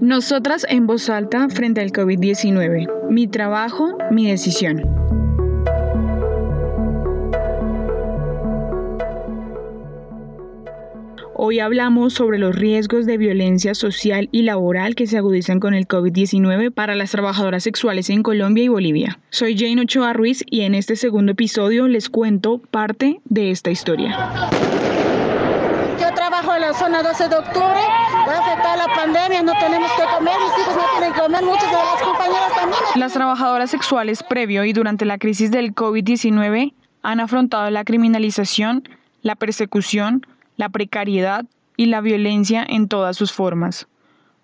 Nosotras en voz alta frente al COVID-19. Mi trabajo, mi decisión. Hoy hablamos sobre los riesgos de violencia social y laboral que se agudizan con el COVID-19 para las trabajadoras sexuales en Colombia y Bolivia. Soy Jane Ochoa Ruiz y en este segundo episodio les cuento parte de esta historia. Yo trabajo en la zona 12 de octubre, va a afectar la pandemia, no tenemos que comer, mis hijos no tienen que comer, muchas de las compañeras también. Las trabajadoras sexuales previo y durante la crisis del COVID-19 han afrontado la criminalización, la persecución, la precariedad y la violencia en todas sus formas.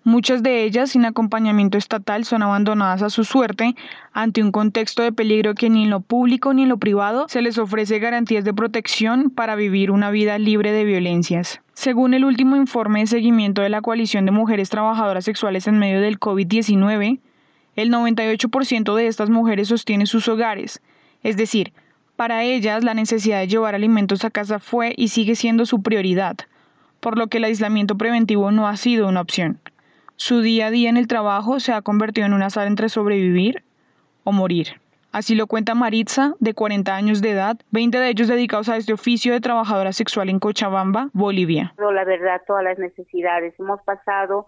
Muchas de ellas, sin acompañamiento estatal, son abandonadas a su suerte ante un contexto de peligro que ni en lo público ni en lo privado se les ofrece garantías de protección para vivir una vida libre de violencias. Según el último informe de seguimiento de la Coalición de Mujeres Trabajadoras Sexuales en medio del COVID-19, el 98% de estas mujeres sostiene sus hogares, es decir, para ellas, la necesidad de llevar alimentos a casa fue y sigue siendo su prioridad, por lo que el aislamiento preventivo no ha sido una opción. Su día a día en el trabajo se ha convertido en un azar entre sobrevivir o morir. Así lo cuenta Maritza, de 40 años de edad, 20 de ellos dedicados a este oficio de trabajadora sexual en Cochabamba, Bolivia. La verdad, todas las necesidades. Hemos pasado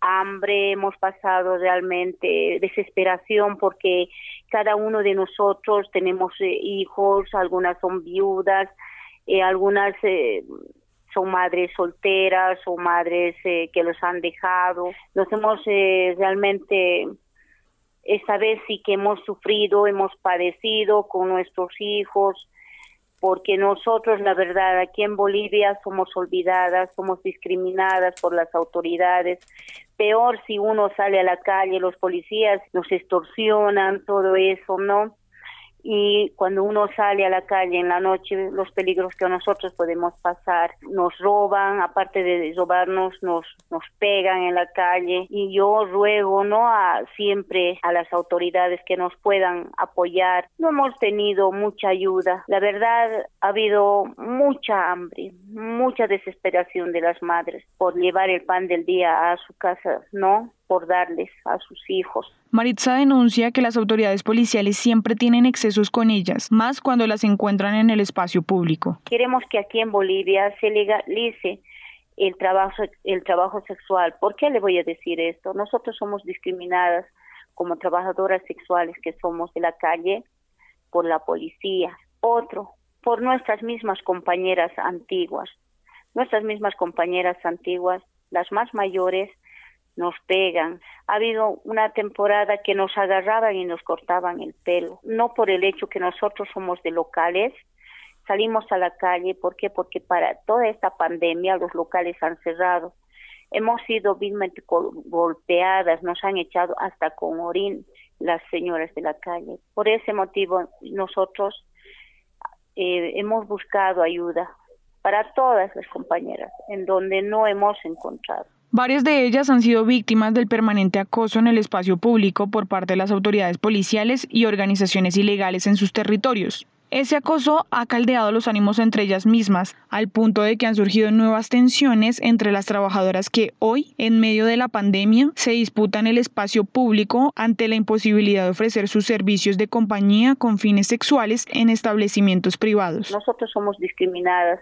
hambre, hemos pasado realmente desesperación porque cada uno de nosotros tenemos eh, hijos, algunas son viudas, eh, algunas eh, son madres solteras o madres que los han dejado. Nos hemos realmente, esta vez sí que hemos sufrido, hemos padecido con nuestros hijos, porque nosotros, la verdad, aquí en Bolivia somos olvidadas, somos discriminadas por las autoridades. Peor si uno sale a la calle, los policías nos extorsionan, todo eso, ¿no? Y cuando uno sale a la calle en la noche, los peligros que nosotros podemos pasar, nos roban, aparte de robarnos, nos, nos pegan en la calle y yo ruego, ¿no? A siempre a las autoridades que nos puedan apoyar. No hemos tenido mucha ayuda. La verdad, ha habido mucha hambre, mucha desesperación de las madres por llevar el pan del día a su casa, ¿no? Por darles a sus hijos. Maritza denuncia que las autoridades policiales siempre tienen excesos con ellas, más cuando las encuentran en el espacio público. Queremos que aquí en Bolivia se legalice el trabajo, el trabajo sexual. ¿Por qué le voy a decir esto? Nosotros somos discriminadas como trabajadoras sexuales que somos de la calle por la policía. Otro, por nuestras mismas compañeras antiguas. Nuestras mismas compañeras antiguas, las más mayores, nos pegan. Ha habido una temporada que nos agarraban y nos cortaban el pelo, no por el hecho que nosotros somos de locales, salimos a la calle, ¿por qué? Porque para toda esta pandemia los locales han cerrado. Hemos sido vilmente golpeadas, nos han echado hasta con orín las señoras de la calle. Por ese motivo nosotros eh, hemos buscado ayuda para todas las compañeras, en donde no hemos encontrado. Varias de ellas han sido víctimas del permanente acoso en el espacio público por parte de las autoridades policiales y organizaciones ilegales en sus territorios. Ese acoso ha caldeado los ánimos entre ellas mismas, al punto de que han surgido nuevas tensiones entre las trabajadoras que hoy, en medio de la pandemia, se disputan el espacio público ante la imposibilidad de ofrecer sus servicios de compañía con fines sexuales en establecimientos privados. Nosotros somos discriminadas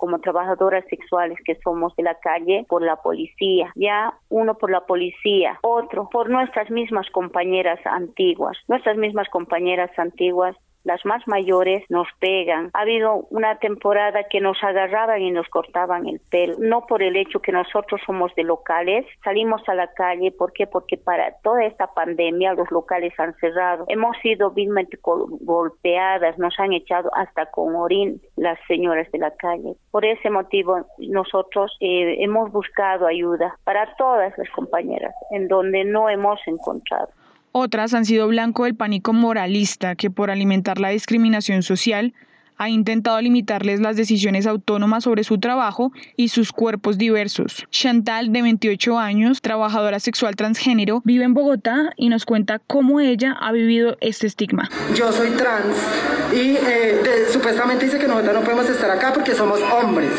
como trabajadoras sexuales que somos de la calle por la policía, ya uno por la policía, otro por nuestras mismas compañeras antiguas, nuestras mismas compañeras antiguas las más mayores nos pegan. Ha habido una temporada que nos agarraban y nos cortaban el pelo, no por el hecho que nosotros somos de locales, salimos a la calle, ¿por qué? Porque para toda esta pandemia los locales han cerrado. Hemos sido vilmente golpeadas, nos han echado hasta con orín las señoras de la calle. Por ese motivo nosotros eh, hemos buscado ayuda para todas las compañeras, en donde no hemos encontrado. Otras han sido blanco del pánico moralista que por alimentar la discriminación social ha intentado limitarles las decisiones autónomas sobre su trabajo y sus cuerpos diversos. Chantal, de 28 años, trabajadora sexual transgénero, vive en Bogotá y nos cuenta cómo ella ha vivido este estigma. Yo soy trans y eh, supuestamente dice que nosotros no podemos estar acá porque somos hombres.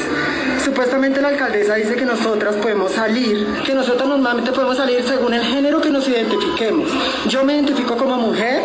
Supuestamente la alcaldesa dice que nosotras podemos salir, que nosotros normalmente podemos salir según el género que nos identifiquemos. Yo me identifico como mujer,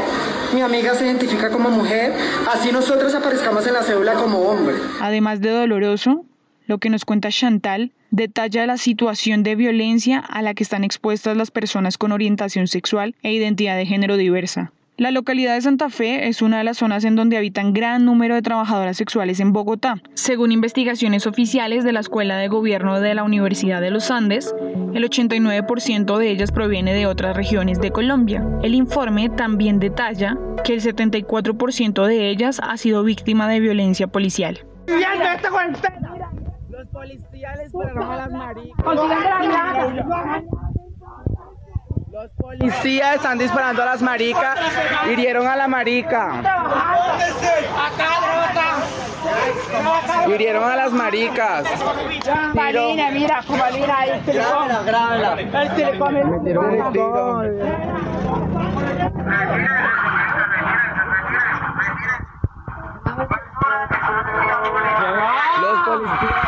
mi amiga se identifica como mujer, así nosotros aparezcamos en la cédula como hombre. Además de doloroso, lo que nos cuenta Chantal detalla la situación de violencia a la que están expuestas las personas con orientación sexual e identidad de género diversa. La localidad de Santa Fe es una de las zonas en donde habitan gran número de trabajadoras sexuales en Bogotá. Según investigaciones oficiales de la Escuela de Gobierno de la Universidad de los Andes, el 89% de ellas proviene de otras regiones de Colombia. El informe también detalla que el 74% de ellas ha sido víctima de violencia policial. Los policías a las los policías están disparando a las maricas, hirieron a la marica. Hirieron a las maricas. Marina, mira, mira ahí. Grábela, grábela. Metieron un tiro. Los policías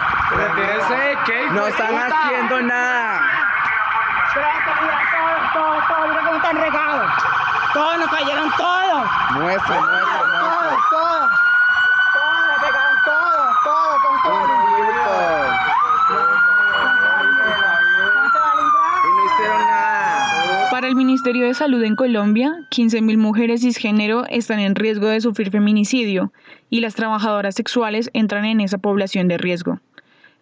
no están haciendo nada están regados. Todos nos cayeron todos. Muestra, muestra, Todos, todos. Todos nos pegaron todos, todos, con todos. Y no hicieron nada. Para el Ministerio de Salud en Colombia, 15.000 mujeres cisgénero están en riesgo de sufrir feminicidio y las trabajadoras sexuales entran en esa población de riesgo.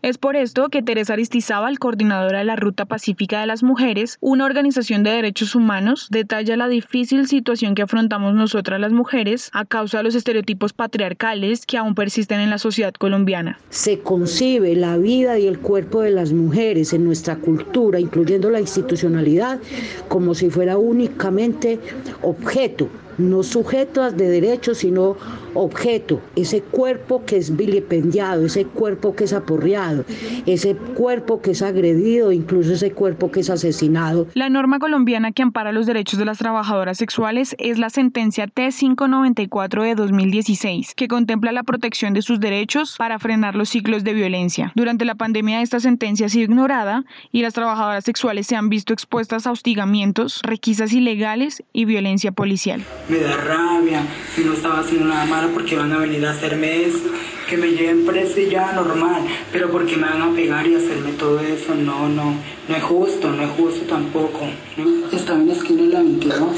Es por esto que Teresa Aristizábal, coordinadora de la Ruta Pacífica de las Mujeres, una organización de derechos humanos, detalla la difícil situación que afrontamos nosotras las mujeres a causa de los estereotipos patriarcales que aún persisten en la sociedad colombiana. Se concibe la vida y el cuerpo de las mujeres en nuestra cultura, incluyendo la institucionalidad, como si fuera únicamente objeto no sujeto de derechos, sino objeto, ese cuerpo que es vilipendiado, ese cuerpo que es aporreado, ese cuerpo que es agredido, incluso ese cuerpo que es asesinado. La norma colombiana que ampara los derechos de las trabajadoras sexuales es la sentencia T594 de 2016, que contempla la protección de sus derechos para frenar los ciclos de violencia. Durante la pandemia esta sentencia ha sido ignorada y las trabajadoras sexuales se han visto expuestas a hostigamientos, requisas ilegales y violencia policial. Me da rabia, y no estaba haciendo nada malo porque van a venir a hacerme eso, que me lleven preso y ya normal, pero porque me van a pegar y hacerme todo eso, no, no, no es justo, no es justo tampoco. Estaba en la esquina de la 22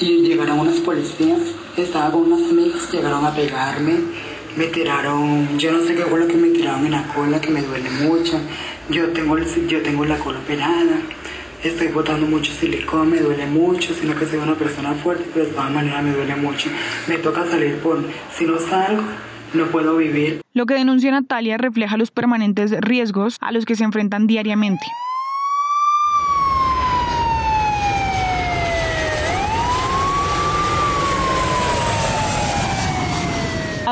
y llegaron unas policías, estaba con unas amigas, llegaron a pegarme, me tiraron, yo no sé qué fue lo que me tiraron en la cola, que me duele mucho, yo tengo, yo tengo la cola operada estoy botando mucho silicón, me duele mucho, sino que soy una persona fuerte, pero de todas maneras me duele mucho. Me toca salir por, si no salgo, no puedo vivir. Lo que denuncia Natalia refleja los permanentes riesgos a los que se enfrentan diariamente.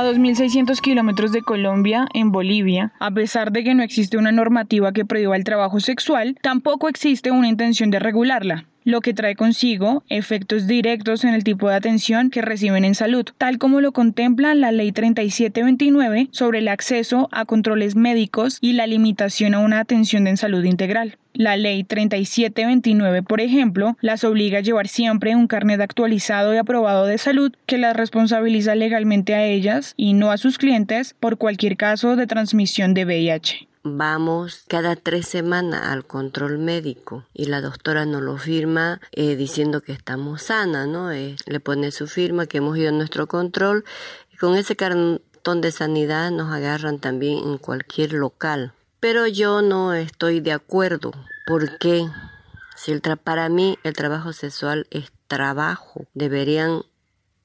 A 2.600 kilómetros de Colombia, en Bolivia, a pesar de que no existe una normativa que prohíba el trabajo sexual, tampoco existe una intención de regularla lo que trae consigo efectos directos en el tipo de atención que reciben en salud, tal como lo contempla la Ley 3729 sobre el acceso a controles médicos y la limitación a una atención en salud integral. La Ley 3729, por ejemplo, las obliga a llevar siempre un carnet actualizado y aprobado de salud que las responsabiliza legalmente a ellas y no a sus clientes por cualquier caso de transmisión de VIH vamos cada tres semanas al control médico y la doctora nos lo firma eh, diciendo que estamos sana, ¿no? Eh, le pone su firma que hemos ido a nuestro control y con ese cartón de sanidad nos agarran también en cualquier local. Pero yo no estoy de acuerdo porque si el para mí el trabajo sexual es trabajo, deberían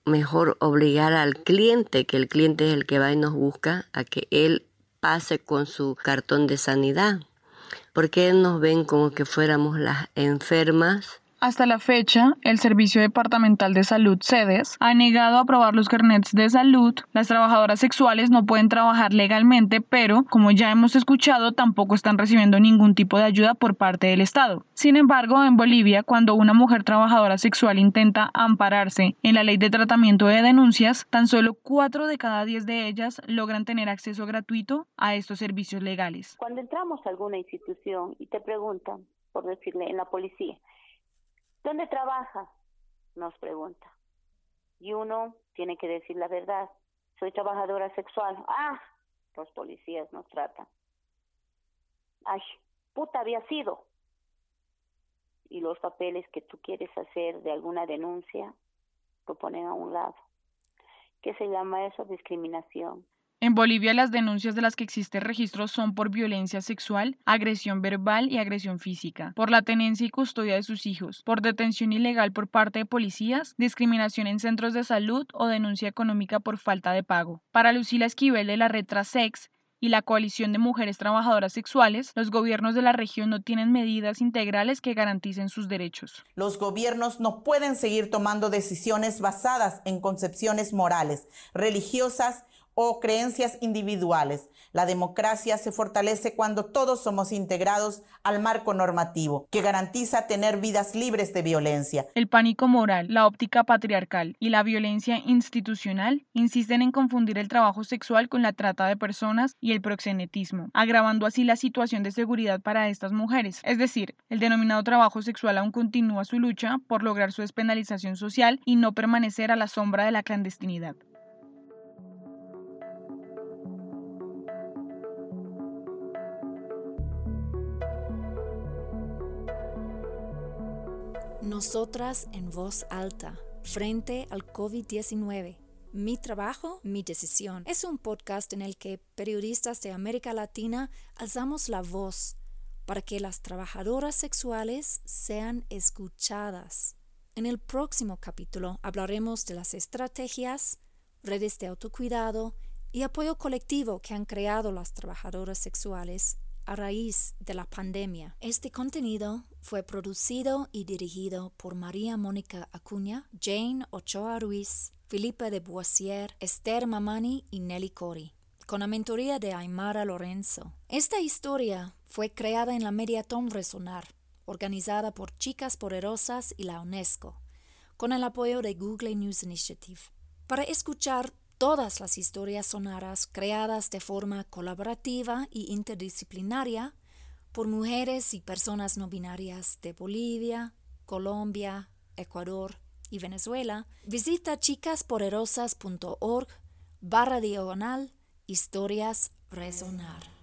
mejor obligar al cliente, que el cliente es el que va y nos busca, a que él pase con su cartón de sanidad. porque nos ven como que fuéramos las enfermas Hasta la fecha, el Servicio Departamental de Salud SEDES ha negado aprobar los carnets de salud. Las trabajadoras sexuales no pueden trabajar legalmente, pero, como ya hemos escuchado, tampoco están recibiendo ningún tipo de ayuda por parte del Estado. Sin embargo, en Bolivia, cuando una mujer trabajadora sexual intenta ampararse en la ley de tratamiento de denuncias, tan solo 4 de cada 10 de ellas logran tener acceso gratuito a estos servicios legales. Cuando entramos a alguna institución y te preguntan, por decirle, en la policía, ¿Dónde trabaja? Nos pregunta. Y uno tiene que decir la verdad. Soy trabajadora sexual. Ah, los policías nos tratan. Ay, puta había sido. Y los papeles que tú quieres hacer de alguna denuncia lo ponen a un lado. ¿Qué se llama eso? Discriminación. En Bolivia las denuncias de las que existe registro son por violencia sexual, agresión verbal y agresión física, por la tenencia y custodia de sus hijos, por detención ilegal por parte de policías, discriminación en centros de salud o denuncia económica por falta de pago. Para Lucila Esquivel de la red Trasex, y la coalición de mujeres trabajadoras sexuales, los gobiernos de la región no tienen medidas integrales que garanticen sus derechos. Los gobiernos no pueden seguir tomando decisiones basadas en concepciones morales, religiosas o creencias individuales. La democracia se fortalece cuando todos somos integrados al marco normativo, que garantiza tener vidas libres de violencia. El pánico moral, la óptica patriarcal y la violencia institucional insisten en confundir el trabajo sexual con la trata de personas y el proxenetismo, agravando así la situación de seguridad para estas mujeres. Es decir, el denominado trabajo sexual aún continúa su lucha por lograr su despenalización social y no permanecer a la sombra de la clandestinidad. Nosotras en voz alta, frente al COVID-19. Mi trabajo, mi decisión. Es un podcast en el que periodistas de América Latina alzamos la voz para que las trabajadoras sexuales sean escuchadas. En el próximo capítulo hablaremos de las estrategias, redes de autocuidado y apoyo colectivo que han creado las trabajadoras sexuales a raíz de la pandemia. Este contenido fue producido y dirigido por María Mónica Acuña, Jane Ochoa Ruiz, Felipe de Boissier, Esther Mamani y Nelly Cori, con la mentoría de Aymara Lorenzo. Esta historia fue creada en la Mediatom Resonar, organizada por Chicas Poderosas y la UNESCO, con el apoyo de Google News Initiative. Para escuchar todas las historias sonoras creadas de forma colaborativa y interdisciplinaria por mujeres y personas no binarias de Bolivia, Colombia, Ecuador y Venezuela, visita chicasporerosas.org barra diagonal historias resonar.